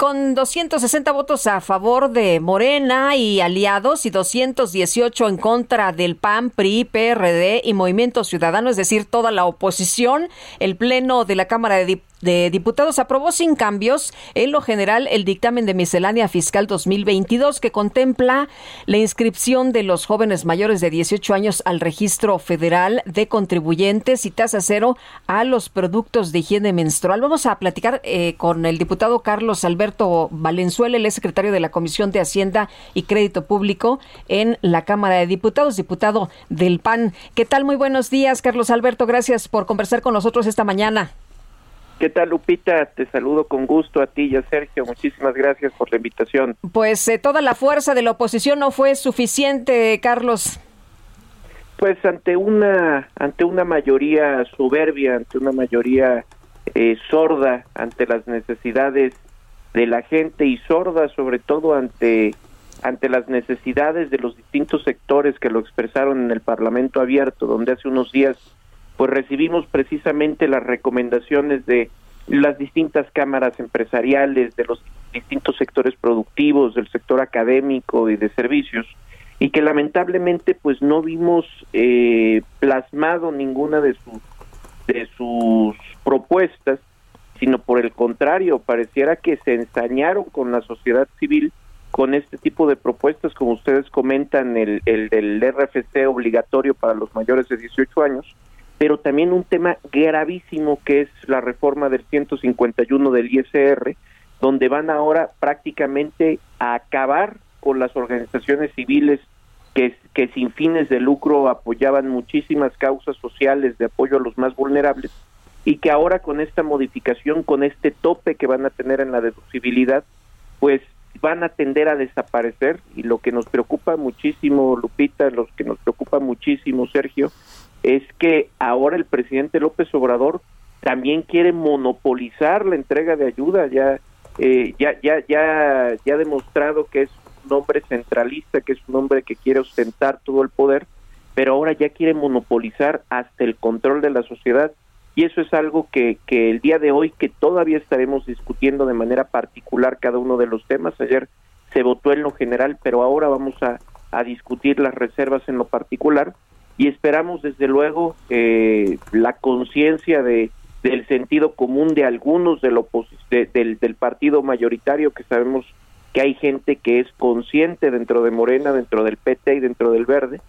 Con 260 votos a favor de Morena y aliados y 218 en contra del PAN, PRI, PRD y Movimiento Ciudadano, es decir, toda la oposición, el Pleno de la Cámara de Diputados de Diputados aprobó sin cambios en lo general el dictamen de miscelánea fiscal 2022 que contempla la inscripción de los jóvenes mayores de 18 años al registro federal de contribuyentes y tasa cero a los productos de higiene menstrual. Vamos a platicar eh, con el diputado Carlos Alberto Valenzuela, el secretario de la Comisión de Hacienda y Crédito Público en la Cámara de Diputados, diputado del PAN. ¿Qué tal? Muy buenos días, Carlos Alberto. Gracias por conversar con nosotros esta mañana. ¿Qué tal, Lupita? Te saludo con gusto a ti y a Sergio. Muchísimas gracias por la invitación. Pues eh, toda la fuerza de la oposición no fue suficiente, Carlos. Pues ante una ante una mayoría soberbia, ante una mayoría eh, sorda ante las necesidades de la gente y sorda sobre todo ante ante las necesidades de los distintos sectores que lo expresaron en el Parlamento abierto, donde hace unos días pues recibimos precisamente las recomendaciones de las distintas cámaras empresariales, de los distintos sectores productivos, del sector académico y de servicios, y que lamentablemente pues no vimos eh, plasmado ninguna de sus propuestas, sino por el contrario, pareciera que se ensañaron con la sociedad civil con este tipo de propuestas, como ustedes comentan, el, el del RFC obligatorio para los mayores de 18 años, pero también un tema gravísimo que es la reforma del 151 del ISR, donde van ahora prácticamente a acabar con las organizaciones civiles que, que sin fines de lucro apoyaban muchísimas causas sociales de apoyo a los más vulnerables y que ahora con esta modificación, con este tope que van a tener en la deducibilidad, pues van a tender a desaparecer. Y lo que nos preocupa muchísimo, Lupita, lo que nos preocupa muchísimo, Sergio, es que ahora el presidente López Obrador también quiere monopolizar la entrega de ayuda, ya eh, ya ya ya ya ha demostrado que es un hombre centralista, que es un hombre que quiere ostentar todo el poder, pero ahora ya quiere monopolizar hasta el control de la sociedad. Y eso es algo que, que el día de hoy que todavía estaremos discutiendo de manera particular cada uno de los temas. Ayer se votó en lo general, pero ahora vamos a, a discutir las reservas en lo particular y esperamos desde luego eh, la conciencia de del sentido común de algunos del, del, del partido mayoritario que sabemos que hay gente que es consciente dentro de Morena, dentro del PT y dentro del Verde,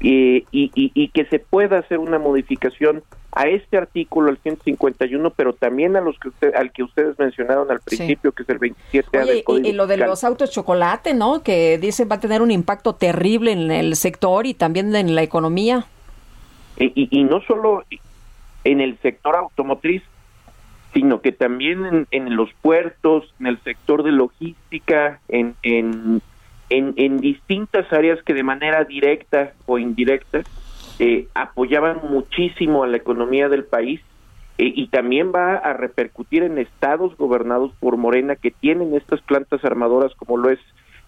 y, y, y, que se pueda hacer una modificación a este artículo, el 151, pero también a los que usted, al que ustedes mencionaron al principio, que es el 27 Oye, y, lo de los autos chocolate, ¿no? Que dicen va a tener un impacto terrible en el sector y también en la economía. Y, y no solo en el sector automotriz, sino que también en, en los puertos, en el sector de logística, en, en en, en distintas áreas que de manera directa o indirecta eh, apoyaban muchísimo a la economía del país eh, y también va a repercutir en estados gobernados por Morena que tienen estas plantas armadoras como lo es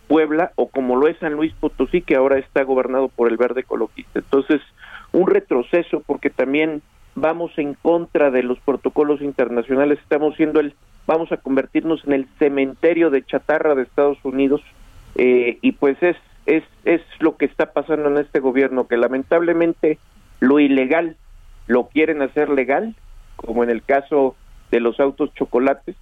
Puebla o como lo es San Luis Potosí que ahora está gobernado por el verde ecologista. Entonces, un retroceso porque también vamos en contra de los protocolos internacionales, estamos siendo el vamos a convertirnos en el cementerio de chatarra de Estados Unidos eh, y pues es, es, es lo que está pasando en este gobierno, que lamentablemente lo ilegal lo quieren hacer legal, como en el caso de los autos chocolates,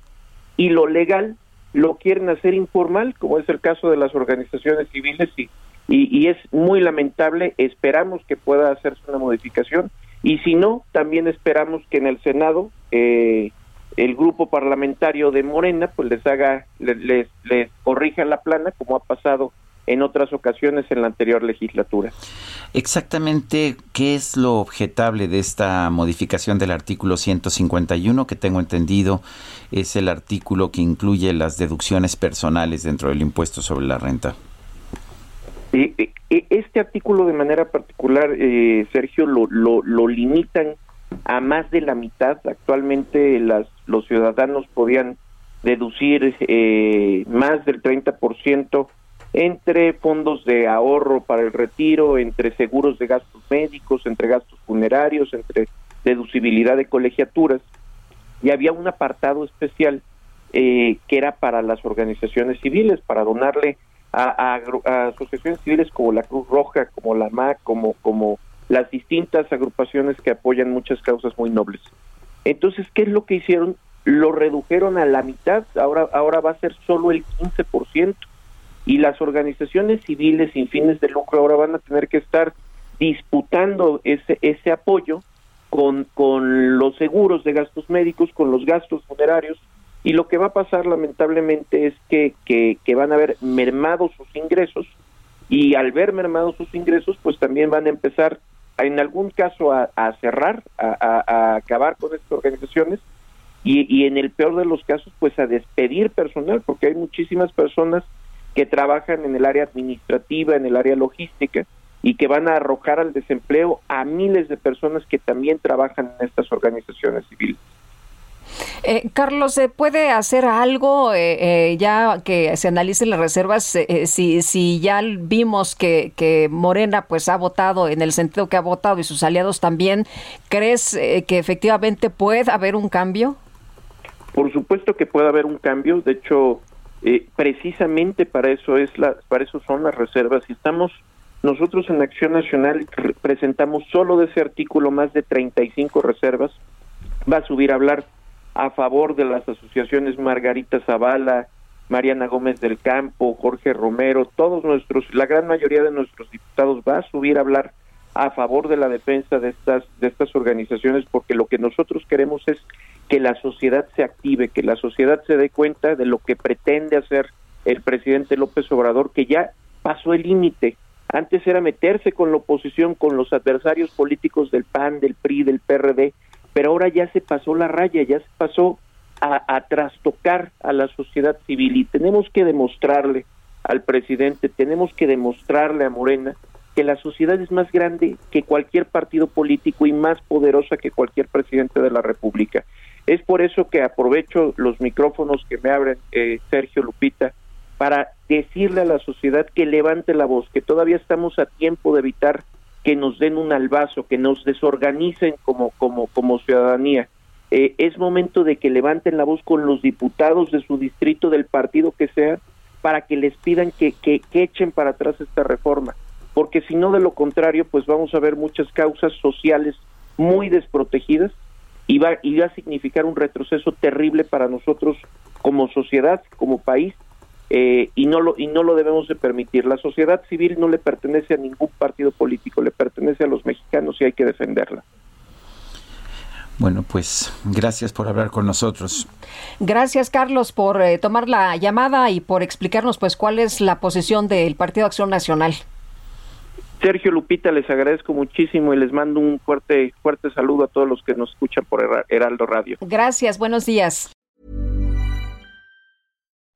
y lo legal lo quieren hacer informal, como es el caso de las organizaciones civiles, y, y, es muy lamentable, esperamos que pueda hacerse una modificación, y si no, también esperamos que en el Senado eh, el grupo parlamentario de Morena pues les haga les, les, corrija la plana como ha pasado en otras ocasiones en la anterior legislatura. Exactamente, ¿qué es lo objetable de esta modificación del artículo 151 que tengo entendido es el artículo que incluye las deducciones personales dentro del impuesto sobre la renta? Este artículo de manera particular, eh, Sergio, lo, lo, limitan a más de la mitad. Actualmente las, los ciudadanos podían deducir eh, más del 30% entre fondos de ahorro para el retiro, entre seguros de gastos médicos, entre gastos funerarios, entre deducibilidad de colegiaturas. Y había un apartado especial eh, que era para las organizaciones civiles, para donarle a, asociaciones civiles como la Cruz Roja, como la MAC, como las distintas agrupaciones que apoyan muchas causas muy nobles. Entonces, ¿qué es lo que hicieron? Lo redujeron a la mitad, ahora, ahora va a ser solo el 15%, y las organizaciones civiles sin fines de lucro ahora van a tener que estar disputando ese, ese apoyo con, con los seguros de gastos médicos, con los gastos funerarios, y lo que va a pasar lamentablemente es que, que, van a ver mermados sus ingresos. Y al ver mermados sus ingresos pues también van a empezar en algún caso a, cerrar, a, acabar con estas organizaciones y, y en el peor de los casos pues a despedir personal porque hay muchísimas personas que trabajan en el área administrativa, en el área logística y que van a arrojar al desempleo a miles de personas que también trabajan en estas organizaciones civiles. Eh, Carlos, ¿se puede hacer algo eh, eh, ya que se analicen las reservas? si, si ya vimos que, que, Morena pues ha votado en el sentido que ha votado y sus aliados también, ¿crees que efectivamente puede haber un cambio? Por supuesto que puede haber un cambio. De hecho, precisamente para eso es la, para eso son las reservas. Y estamos nosotros en Acción Nacional presentamos solo de ese artículo más de 35 reservas. Va a subir a hablar a favor de las asociaciones Margarita Zavala, Mariana Gómez del Campo, Jorge Romero, todos nuestros, la gran mayoría de nuestros diputados va a subir a hablar a favor de la defensa de estas de estas organizaciones porque lo que nosotros queremos es que la sociedad se active, que la sociedad se dé cuenta de lo que pretende hacer el presidente López Obrador, que ya pasó el límite. Antes era meterse con la oposición, con los adversarios políticos del PAN, del PRI, del PRD, pero ahora ya se pasó la raya, ya se pasó a, trastocar a la sociedad civil y tenemos que demostrarle al presidente, tenemos que demostrarle a Morena que la sociedad es más grande que cualquier partido político y más poderosa que cualquier presidente de la República. Es por eso que aprovecho los micrófonos que me abren eh, Sergio Lupita para decirle a la sociedad que levante la voz, que todavía estamos a tiempo de evitar que nos den un albazo, que nos desorganicen como, como, como ciudadanía. Eh, es momento de que levanten la voz con los diputados de su distrito, del partido que sea, para que les pidan que, que, echen para atrás esta reforma. Porque si no, de lo contrario, pues vamos a ver muchas causas sociales muy desprotegidas y va, y va a significar un retroceso terrible para nosotros como sociedad, como país eh, y no lo y no lo debemos de permitir. La sociedad civil no le pertenece a ningún partido político, le pertenece a los mexicanos y hay que defenderla. Bueno, pues gracias por hablar con nosotros. Gracias, Carlos, por eh, tomar la llamada y por explicarnos pues cuál es la posición del Partido Acción Nacional. Sergio Lupita, les agradezco muchísimo y les mando un fuerte fuerte saludo a todos los que nos escuchan por Heraldo Radio. Gracias, buenos días.